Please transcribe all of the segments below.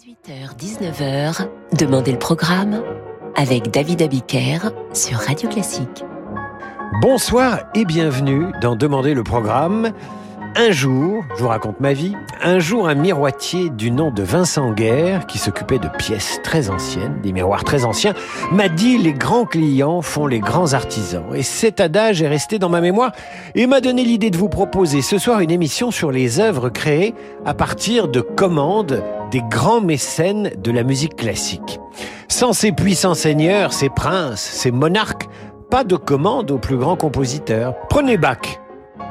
18h-19h, Demandez le programme avec David Abiker sur Radio Classique. Bonsoir et bienvenue dans Demandez le programme. Un jour, je vous raconte ma vie, un jour un miroitier du nom de Vincent Guerre, qui s'occupait de pièces très anciennes, des miroirs très anciens, m'a dit les grands clients font les grands artisans. Et cet adage est resté dans ma mémoire et m'a donné l'idée de vous proposer ce soir une émission sur les œuvres créées à partir de commandes des grands mécènes de la musique classique. Sans ces puissants seigneurs, ces princes, ces monarques, pas de commande aux plus grands compositeurs. Prenez Bach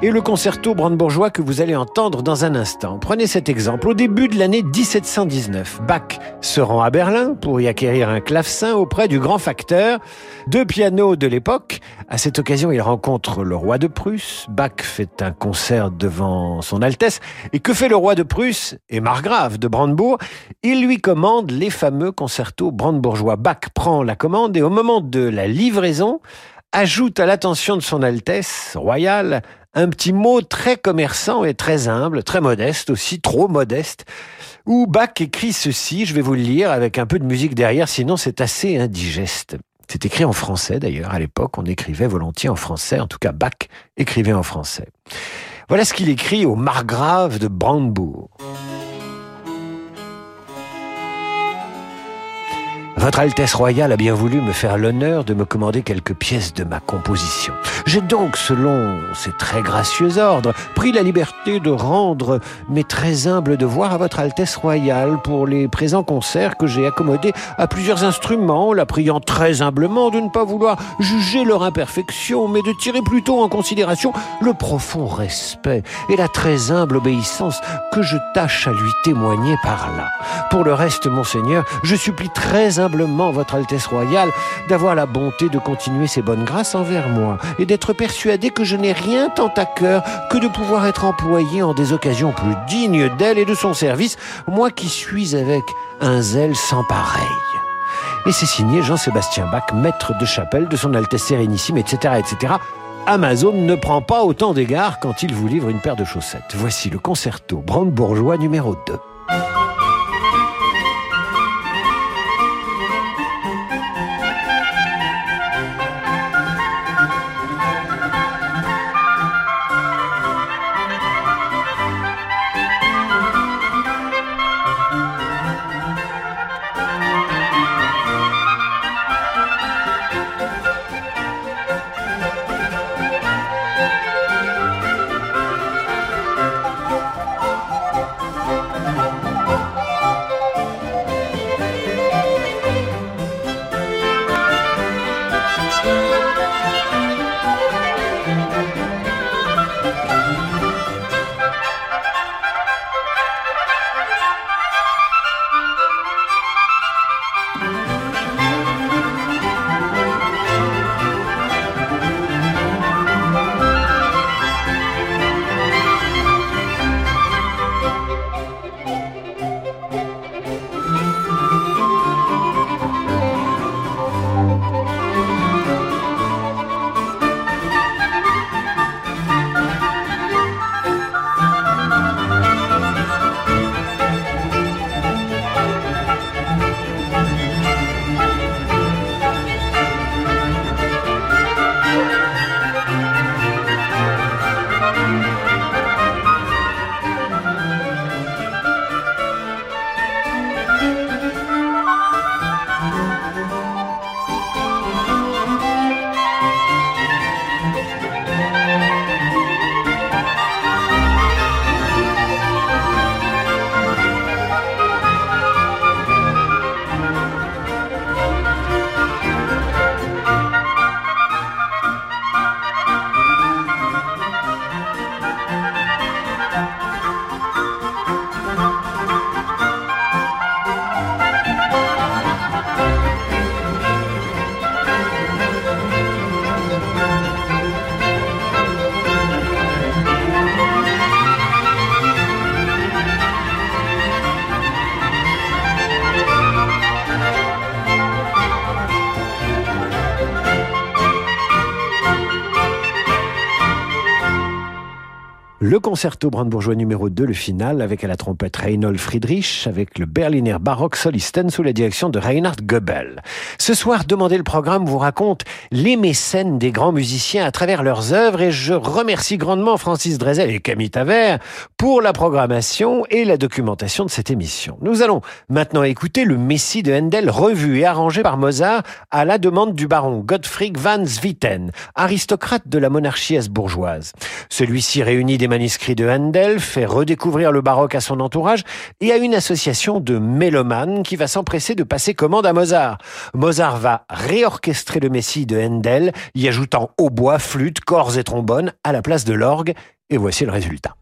et le concerto brandebourgeois que vous allez entendre dans un instant. Prenez cet exemple. Au début de l'année 1719, Bach se rend à Berlin pour y acquérir un clavecin auprès du grand facteur, deux pianos de l'époque. À cette occasion, il rencontre le roi de Prusse. Bach fait un concert devant son Altesse. Et que fait le roi de Prusse et margrave de Brandebourg? Il lui commande les fameux concertos brandebourgeois. Bach prend la commande et au moment de la livraison, ajoute à l'attention de son Altesse royale un petit mot très commerçant et très humble, très modeste aussi, trop modeste, où Bach écrit ceci, je vais vous le lire avec un peu de musique derrière, sinon c'est assez indigeste. C'est écrit en français d'ailleurs, à l'époque on écrivait volontiers en français, en tout cas Bach écrivait en français. Voilà ce qu'il écrit au margrave de Brandebourg. Votre Altesse royale a bien voulu me faire l'honneur de me commander quelques pièces de ma composition. J'ai donc, selon ces très gracieux ordres, pris la liberté de rendre mes très humbles devoirs à votre Altesse royale pour les présents concerts que j'ai accommodés à plusieurs instruments, la priant très humblement de ne pas vouloir juger leur imperfection, mais de tirer plutôt en considération le profond respect et la très humble obéissance que je tâche à lui témoigner par là. Pour le reste, monseigneur, je supplie très humblement votre Altesse royale, d'avoir la bonté de continuer ses bonnes grâces envers moi et d'être persuadé que je n'ai rien tant à cœur que de pouvoir être employé en des occasions plus dignes d'elle et de son service, moi qui suis avec un zèle sans pareil. Et c'est signé Jean-Sébastien Bach, maître de chapelle de son Altesse Sérénissime, etc., etc. Amazon ne prend pas autant d'égard quand il vous livre une paire de chaussettes. Voici le concerto brandebourgeois numéro 2. Le concerto brandebourgeois numéro 2, le final, avec à la trompette Reinhold Friedrich, avec le Berliner Baroque Solisten sous la direction de Reinhard Goebel. Ce soir, Demandez le programme vous raconte les mécènes des grands musiciens à travers leurs œuvres et je remercie grandement Francis Drezel et Camille Taver pour la programmation et la documentation de cette émission. Nous allons maintenant écouter le Messie de Handel revu et arrangé par Mozart à la demande du baron Gottfried van Swieten, aristocrate de la monarchie habsbourgeoise. Celui-ci réunit des manuscrits de Handel, fait redécouvrir le baroque à son entourage et à une association de mélomanes qui va s'empresser de passer commande à Mozart. Mozart va réorchestrer le Messie de Handel, y ajoutant hautbois, flûte, corps et trombone à la place de l'orgue, et voici le résultat.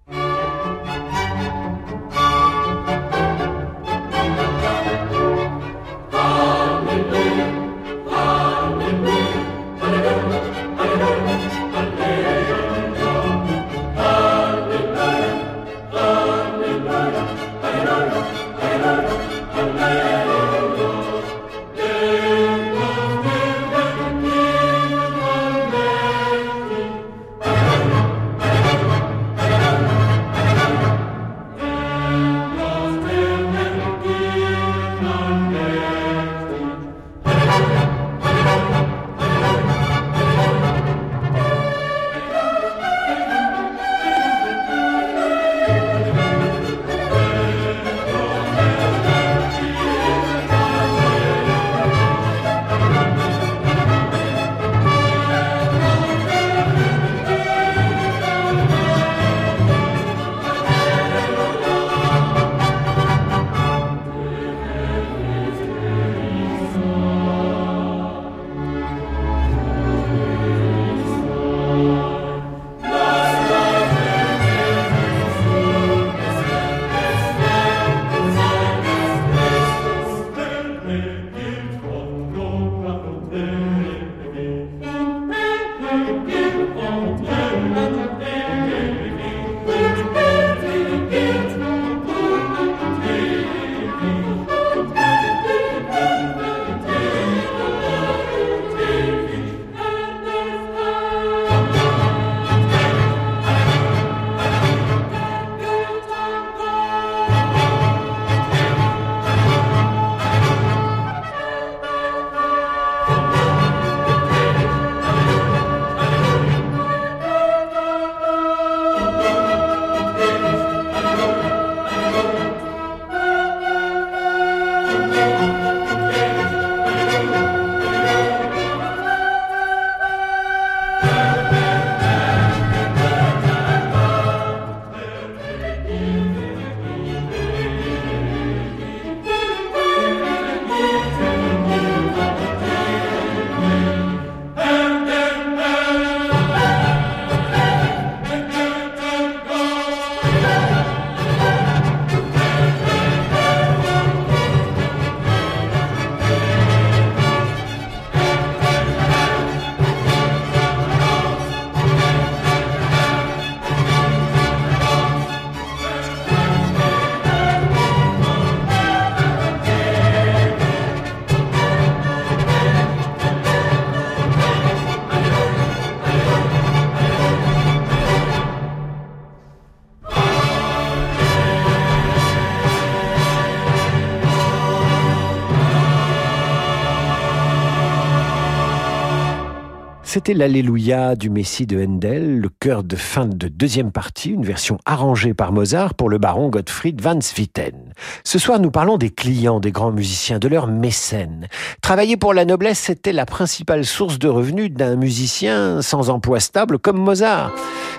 L'Alléluia du Messie de Handel, le chœur de fin de deuxième partie, une version arrangée par Mozart pour le baron Gottfried van Swieten. Ce soir, nous parlons des clients des grands musiciens, de leurs mécènes. Travailler pour la noblesse, c'était la principale source de revenus d'un musicien sans emploi stable comme Mozart.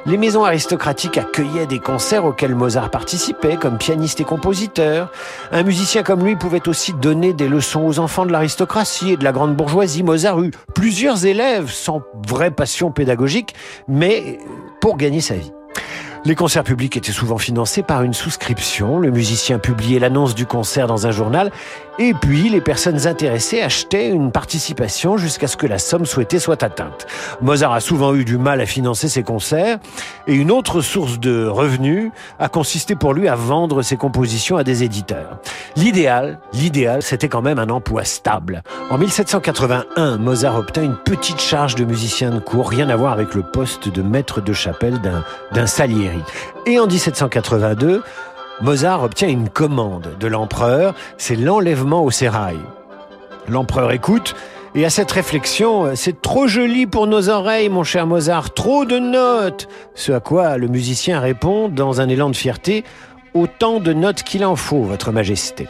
Les maisons aristocratiques accueillaient des concerts auxquels Mozart participait comme pianiste et compositeur. Un musicien comme lui pouvait aussi donner des leçons aux enfants de l'aristocratie et de la grande bourgeoisie. Mozart eut plusieurs élèves sans vraie passion pédagogique, mais pour gagner sa vie. Les concerts publics étaient souvent financés par une souscription. Le musicien publiait l'annonce du concert dans un journal et puis les personnes intéressées achetaient une participation jusqu'à ce que la somme souhaitée soit atteinte. Mozart a souvent eu du mal à financer ses concerts et une autre source de revenus a consisté pour lui à vendre ses compositions à des éditeurs. L'idéal, l'idéal, c'était quand même un emploi stable. En 1781, Mozart obtint une petite charge de musicien de cour, rien à voir avec le poste de maître de chapelle d'un, d'un salier Et en 1782, Mozart obtient une commande de l'empereur, c'est l'enlèvement au sérail. L'empereur écoute, et à cette réflexion, c'est trop joli pour nos oreilles, mon cher Mozart, trop de notes. Ce à quoi le musicien répond dans un élan de fierté, autant de notes qu'il en faut, Votre Majesté.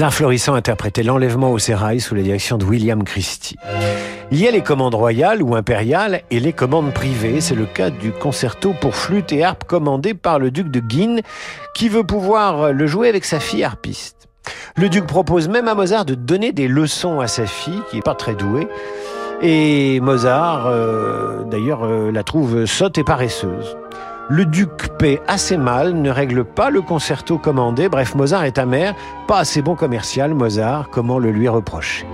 Les Arts Florissants interprétaient l'enlèvement au sérail sous la direction de William Christie. Il y a les commandes royales ou impériales et les commandes privées. C'est le cas du concerto pour flûte et harpe commandé par le duc de Guine, qui veut pouvoir le jouer avec sa fille harpiste. Le duc propose même à Mozart de donner des leçons à sa fille, qui est pas très douée. Et Mozart, euh, d'ailleurs, euh, la trouve sotte et paresseuse. Le duc paie assez mal, ne règle pas le concerto commandé. Bref, Mozart est amer, pas assez bon commercial, Mozart, comment le lui reprocher?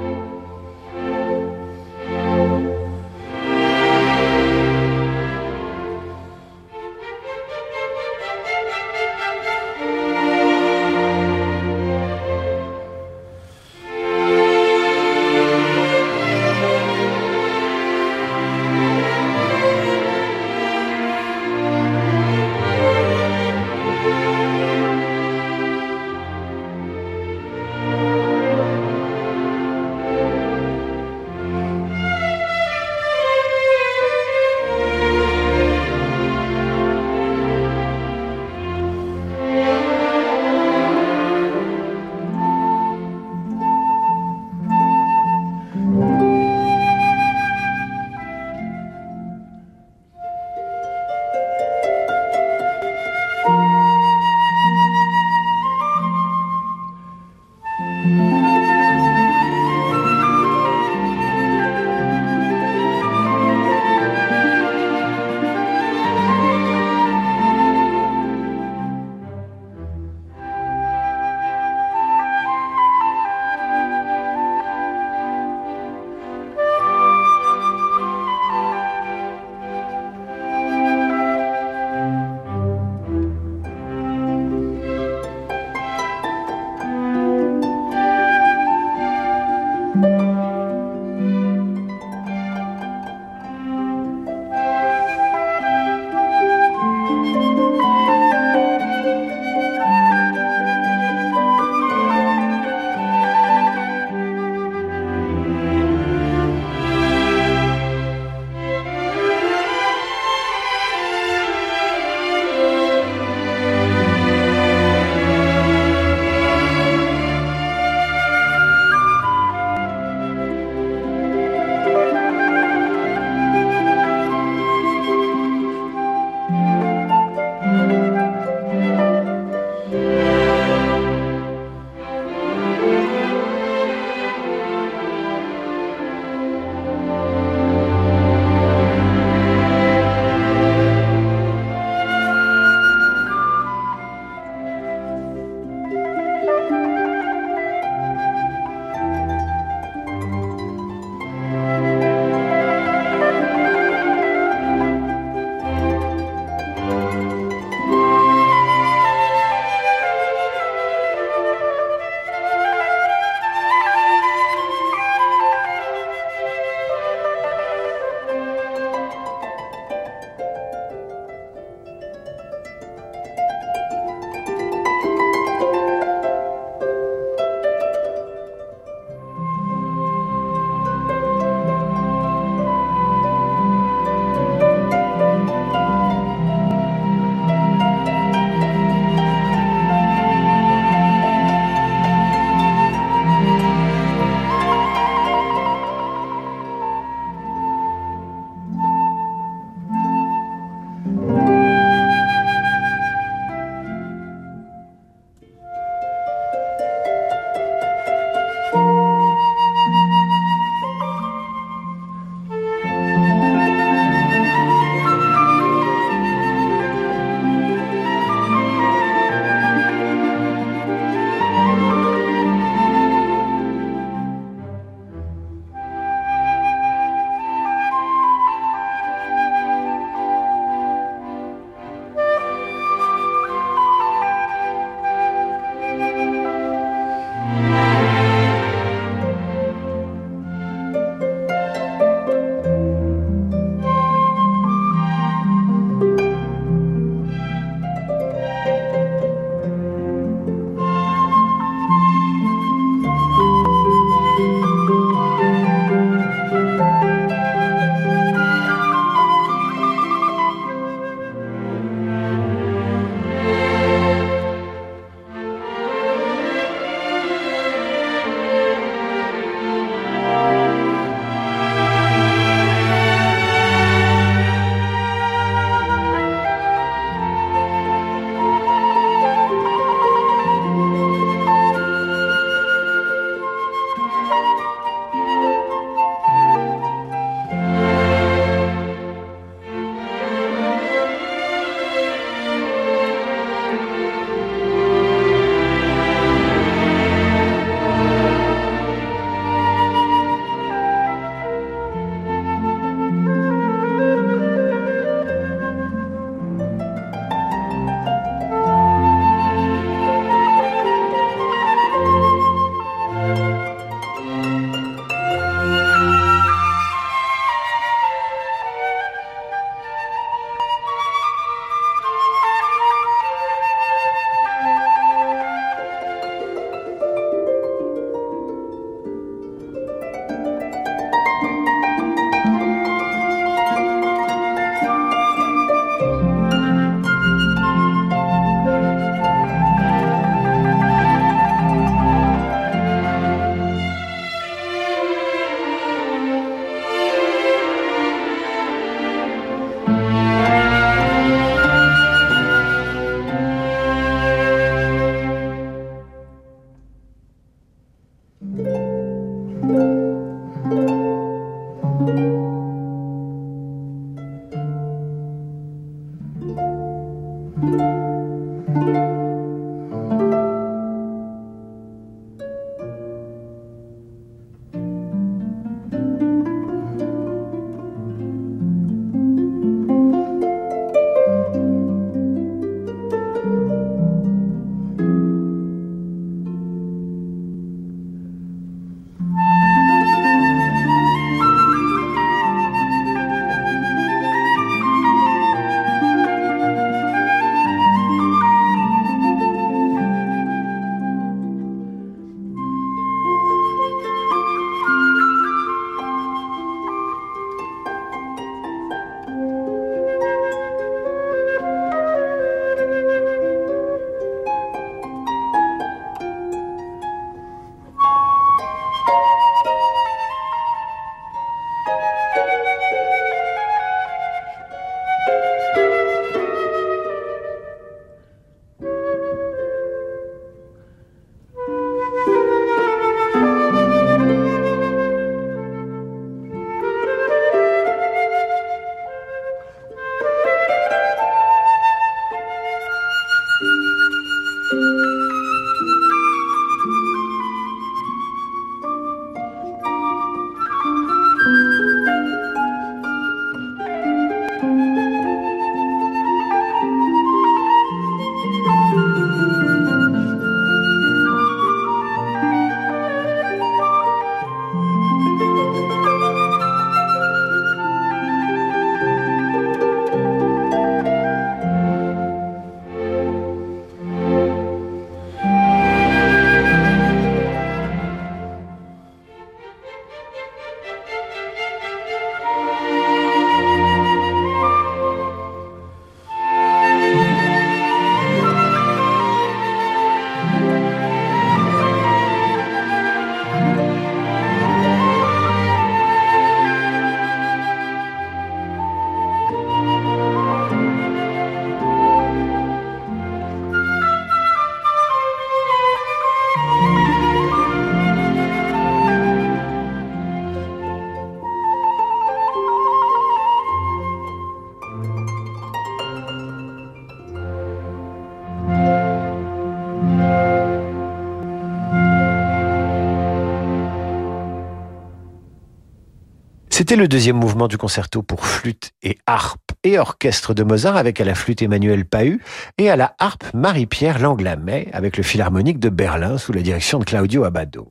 C'était le deuxième mouvement du concerto pour flûte et harpe et orchestre de Mozart avec à la flûte Emmanuel Pahu et à la harpe Marie-Pierre Langlamet avec le Philharmonique de Berlin sous la direction de Claudio Abbado.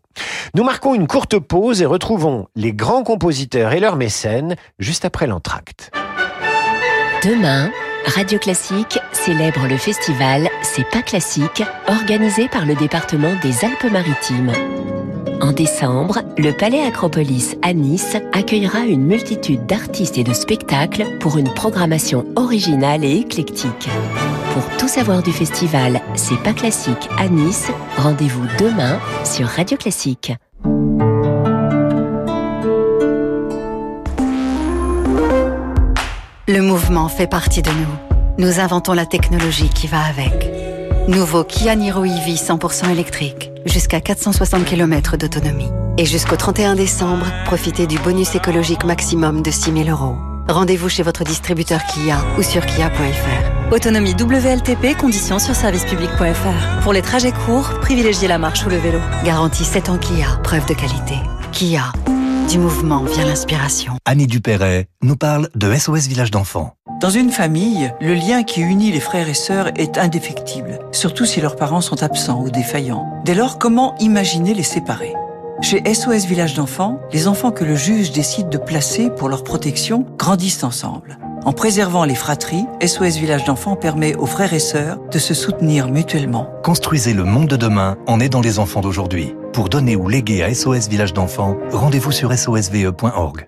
Nous marquons une courte pause et retrouvons les grands compositeurs et leurs mécènes juste après l'entracte. Demain, Radio Classique célèbre le festival C'est pas classique, organisé par le département des Alpes-Maritimes. En décembre, le Palais Acropolis à Nice accueillera une multitude d'artistes et de spectacles pour une programmation originale et éclectique. Pour tout savoir du festival C'est pas classique à Nice, rendez-vous demain sur Radio Classique. Le mouvement fait partie de nous. Nous inventons la technologie qui va avec. Nouveau Kia Niro EV 100% électrique, jusqu'à 460 km d'autonomie. Et jusqu'au 31 décembre, profitez du bonus écologique maximum de 6 000 euros. Rendez-vous chez votre distributeur Kia ou sur kia.fr. Autonomie WLTP, conditions sur servicepublic.fr. Pour les trajets courts, privilégiez la marche ou le vélo. Garantie 7 ans Kia, preuve de qualité. Kia. Du mouvement vient l'inspiration. Annie Dupéret nous parle de SOS Village d'enfants. Dans une famille, le lien qui unit les frères et sœurs est indéfectible, surtout si leurs parents sont absents ou défaillants. Dès lors, comment imaginer les séparer? Chez SOS Village d'enfants, les enfants que le juge décide de placer pour leur protection grandissent ensemble. En préservant les fratries, SOS Village d'enfants permet aux frères et sœurs de se soutenir mutuellement. Construisez le monde de demain en aidant les enfants d'aujourd'hui. Pour donner ou léguer à SOS Village d'enfants, rendez-vous sur sosve.org.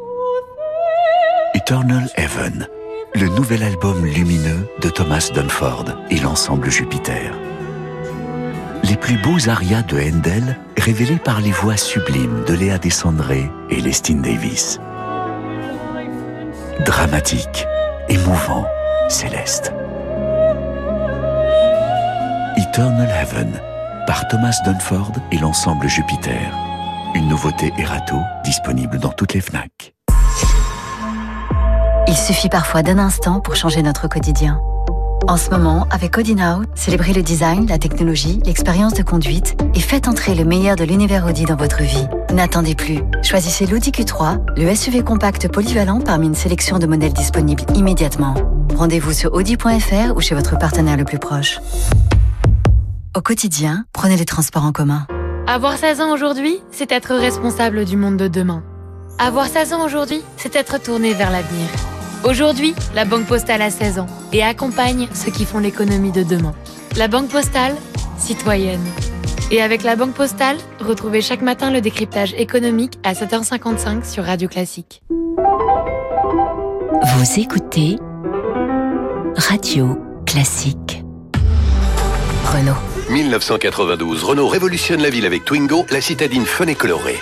Eternal Heaven, le nouvel album lumineux de Thomas Dunford et l'ensemble Jupiter. Les plus beaux arias de Handel révélés par les voix sublimes de Léa Descendré et Lestine Davis. Dramatique, émouvant, céleste. Eternal Heaven par Thomas Dunford et l'ensemble Jupiter. Une nouveauté Erato disponible dans toutes les FNAC. Il suffit parfois d'un instant pour changer notre quotidien. En ce moment, avec Audi Now, célébrez le design, la technologie, l'expérience de conduite et faites entrer le meilleur de l'univers Audi dans votre vie. N'attendez plus. Choisissez l'Audi Q3, le SUV compact polyvalent parmi une sélection de modèles disponibles immédiatement. Rendez-vous sur audi.fr ou chez votre partenaire le plus proche. Au quotidien, prenez les transports en commun. Avoir 16 ans aujourd'hui, c'est être responsable du monde de demain. Avoir 16 ans aujourd'hui, c'est être tourné vers l'avenir. Aujourd'hui, la Banque Postale a 16 ans et accompagne ceux qui font l'économie de demain. La Banque Postale, citoyenne. Et avec la Banque Postale, retrouvez chaque matin le décryptage économique à 7h55 sur Radio Classique. Vous écoutez Radio Classique. Renault. 1992, Renault révolutionne la ville avec Twingo, la citadine fun et colorée.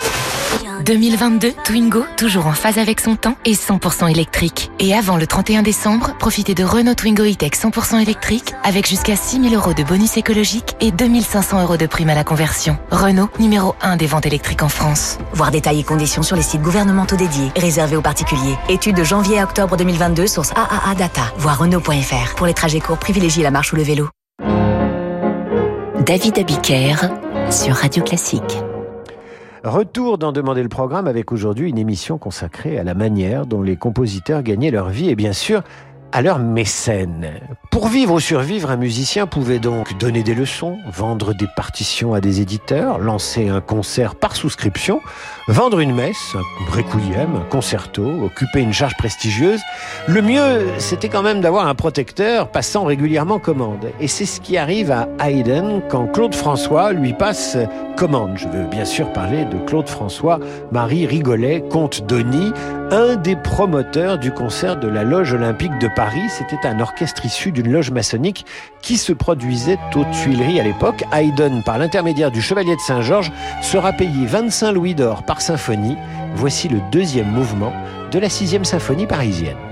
2022, Twingo, toujours en phase avec son temps et 100% électrique. Et avant le 31 décembre, profitez de Renault Twingo E-Tech 100% électrique avec jusqu'à 6000 euros de bonus écologique et 2500 euros de prime à la conversion. Renault, numéro 1 des ventes électriques en France. Voir détails et conditions sur les sites gouvernementaux dédiés, réservés aux particuliers. Étude de janvier à octobre 2022, source AAA Data. Voir Renault.fr. Pour les trajets courts, privilégiez la marche ou le vélo. David Abiker sur Radio Classique. Retour d'en demander le programme avec aujourd'hui une émission consacrée à la manière dont les compositeurs gagnaient leur vie et bien sûr à leur mécène. Pour vivre ou survivre, un musicien pouvait donc donner des leçons, vendre des partitions à des éditeurs, lancer un concert par souscription, vendre une messe, un requiem, un concerto, occuper une charge prestigieuse. Le mieux, c'était quand même d'avoir un protecteur passant régulièrement commande. Et c'est ce qui arrive à Haydn quand Claude François lui passe commande. Je veux bien sûr parler de Claude François, Marie Rigolet, comte Denis, un des promoteurs du concert de la Loge olympique de Paris. C'était un orchestre issu d'une loge maçonnique qui se produisait aux Tuileries à l'époque. Haydn, par l'intermédiaire du Chevalier de Saint-Georges, sera payé 25 louis d'or par symphonie voici le deuxième mouvement de la sixième symphonie parisienne.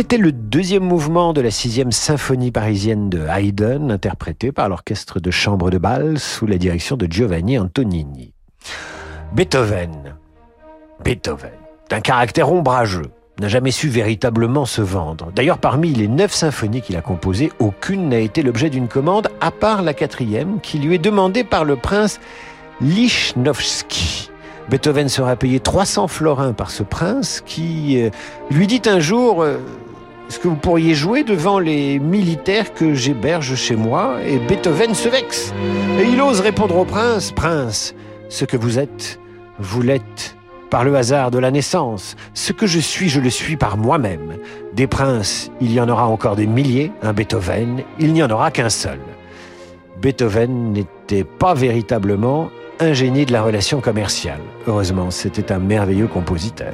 C'était le deuxième mouvement de la sixième symphonie parisienne de Haydn, interprété par l'orchestre de chambre de bal sous la direction de Giovanni Antonini. Beethoven. Beethoven, d'un caractère ombrageux, n'a jamais su véritablement se vendre. D'ailleurs, parmi les neuf symphonies qu'il a composées, aucune n'a été l'objet d'une commande, à part la quatrième, qui lui est demandée par le prince Lichnowsky. Beethoven sera payé 300 florins par ce prince qui euh, lui dit un jour euh, Est-ce que vous pourriez jouer devant les militaires que j'héberge chez moi Et Beethoven se vexe. Et il ose répondre au prince Prince, ce que vous êtes, vous l'êtes par le hasard de la naissance. Ce que je suis, je le suis par moi-même. Des princes, il y en aura encore des milliers. Un Beethoven, il n'y en aura qu'un seul. Beethoven n'était pas véritablement un génie de la relation commerciale. Heureusement, c'était un merveilleux compositeur.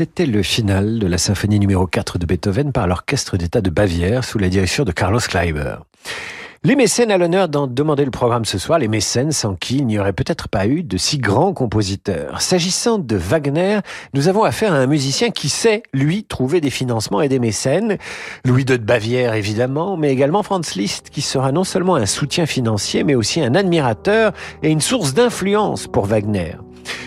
C'était le final de la symphonie numéro 4 de Beethoven par l'Orchestre d'État de Bavière sous la direction de Carlos Kleiber. Les mécènes à l'honneur d'en demander le programme ce soir, les mécènes sans qui il n'y aurait peut-être pas eu de si grands compositeurs. S'agissant de Wagner, nous avons affaire à un musicien qui sait, lui, trouver des financements et des mécènes. Louis II de Bavière, évidemment, mais également Franz Liszt, qui sera non seulement un soutien financier, mais aussi un admirateur et une source d'influence pour Wagner.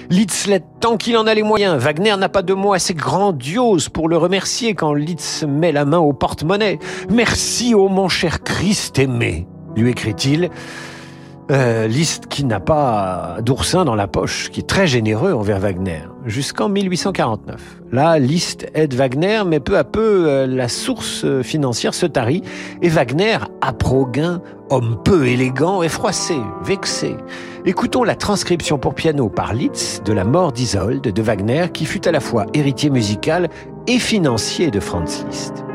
Litz tant qu'il en a les moyens. Wagner n'a pas de mots assez grandioses pour le remercier quand Litz met la main au porte-monnaie. Merci, ô mon cher Christ aimé, lui écrit-il. Euh, Liszt qui n'a pas d'oursin dans la poche, qui est très généreux envers Wagner, jusqu'en 1849. Là, Liszt aide Wagner, mais peu à peu, euh, la source financière se tarit, et Wagner, à gain, homme peu élégant, est froissé, vexé. Écoutons la transcription pour piano par Liszt de la mort d'Isolde de Wagner, qui fut à la fois héritier musical et financier de Franz Liszt.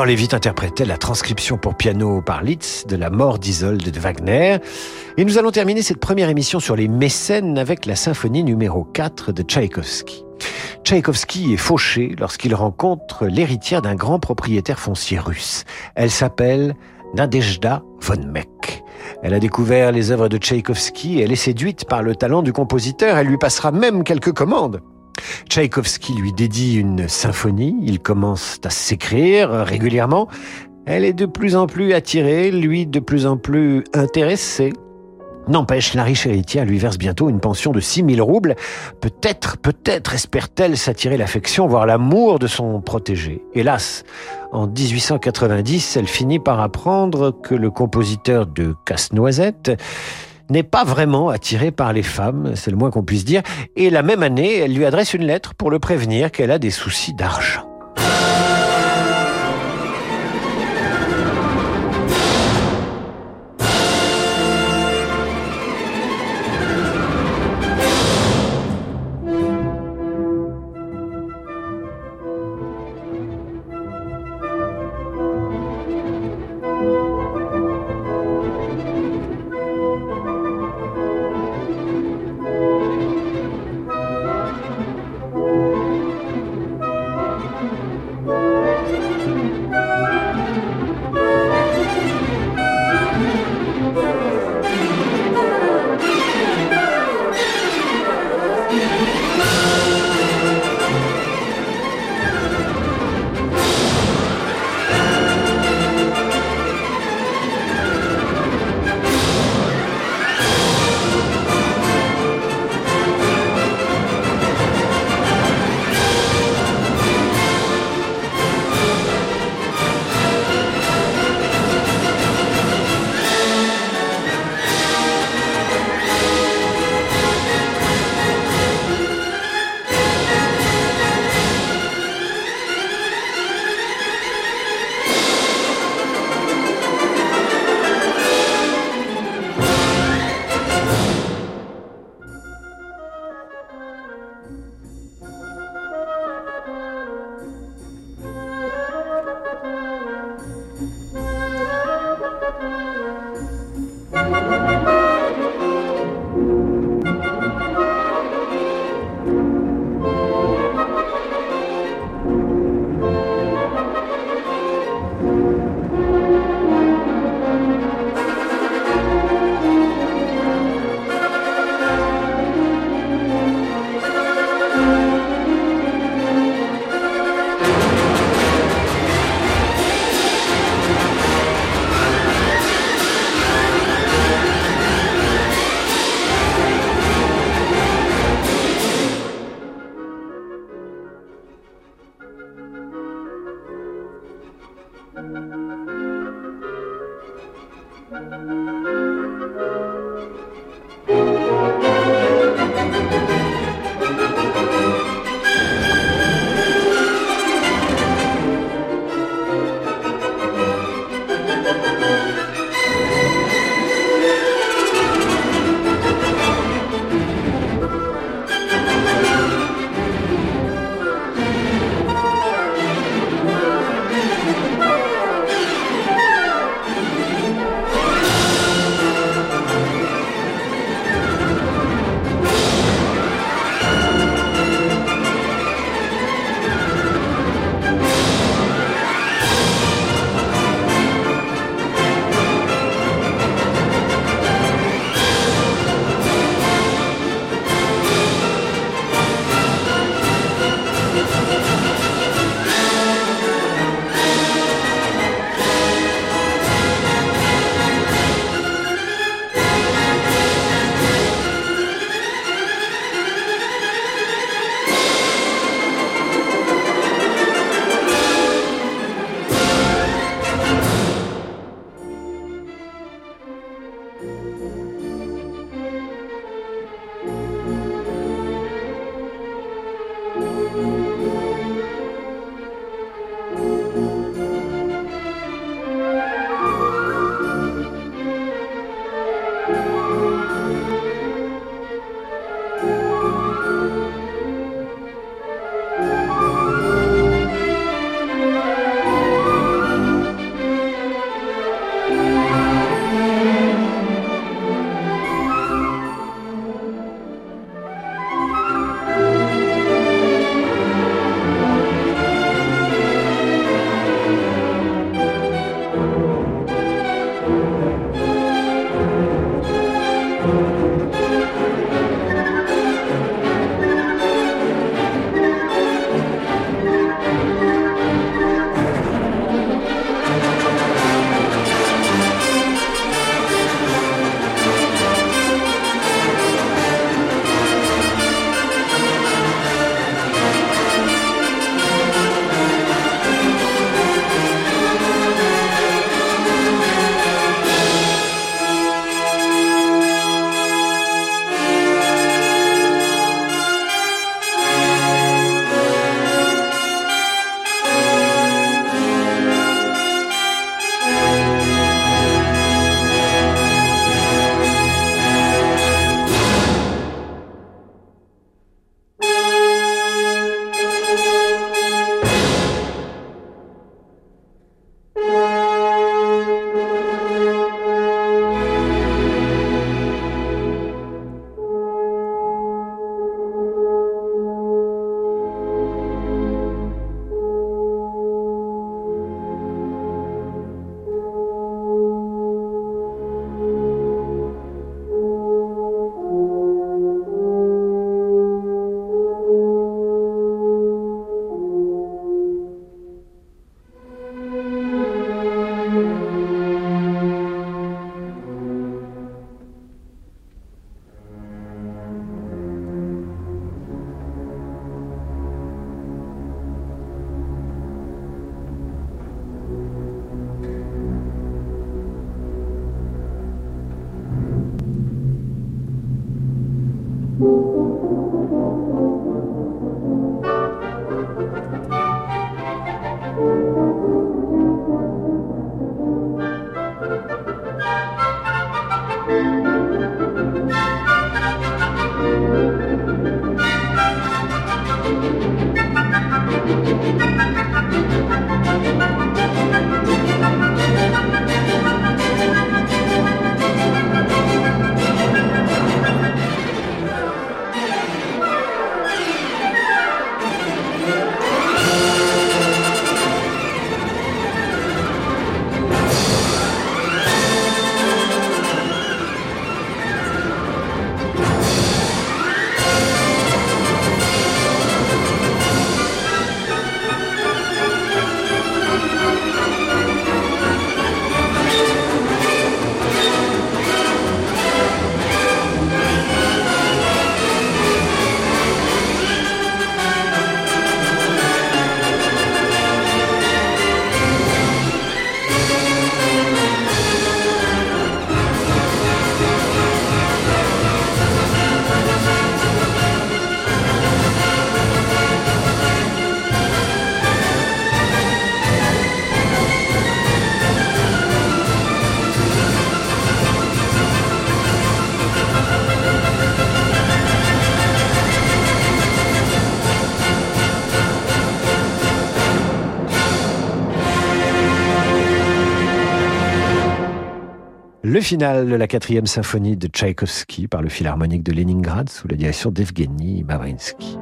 Igor Levit interprétait la transcription pour piano par Litz de la mort d'Isolde de Wagner. Et nous allons terminer cette première émission sur les mécènes avec la symphonie numéro 4 de Tchaïkovski. Tchaïkovski est fauché lorsqu'il rencontre l'héritière d'un grand propriétaire foncier russe. Elle s'appelle Nadezhda von Meck. Elle a découvert les œuvres de Tchaïkovski, elle est séduite par le talent du compositeur, elle lui passera même quelques commandes. Tchaïkovski lui dédie une symphonie, ils commencent à s'écrire régulièrement. Elle est de plus en plus attirée, lui de plus en plus intéressé. N'empêche, la riche héritière lui verse bientôt une pension de 6000 roubles. Peut-être, peut-être espère-t-elle s'attirer l'affection, voire l'amour de son protégé. Hélas, en 1890, elle finit par apprendre que le compositeur de Casse-Noisette n'est pas vraiment attiré par les femmes, c'est le moins qu'on puisse dire, et la même année, elle lui adresse une lettre pour le prévenir qu'elle a des soucis d'argent. Le final de la quatrième symphonie de Tchaïkovski par le Philharmonique de Leningrad sous la direction d'Evgeny Mavrinsky.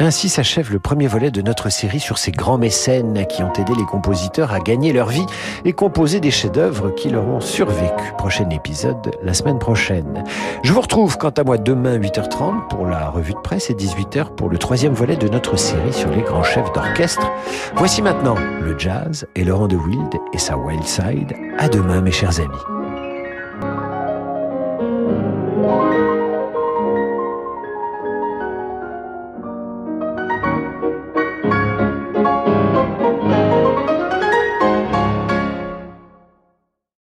Ainsi s'achève le premier volet de notre série sur ces grands mécènes qui ont aidé les compositeurs à gagner leur vie et composer des chefs-d'œuvre qui leur ont survécu. Prochain épisode la semaine prochaine. Je vous retrouve quant à moi demain 8h30 pour la revue de presse et 18h pour le troisième volet de notre série sur les grands chefs d'orchestre. Voici maintenant le jazz et Laurent de Wild et sa Wild Side. À demain mes chers amis.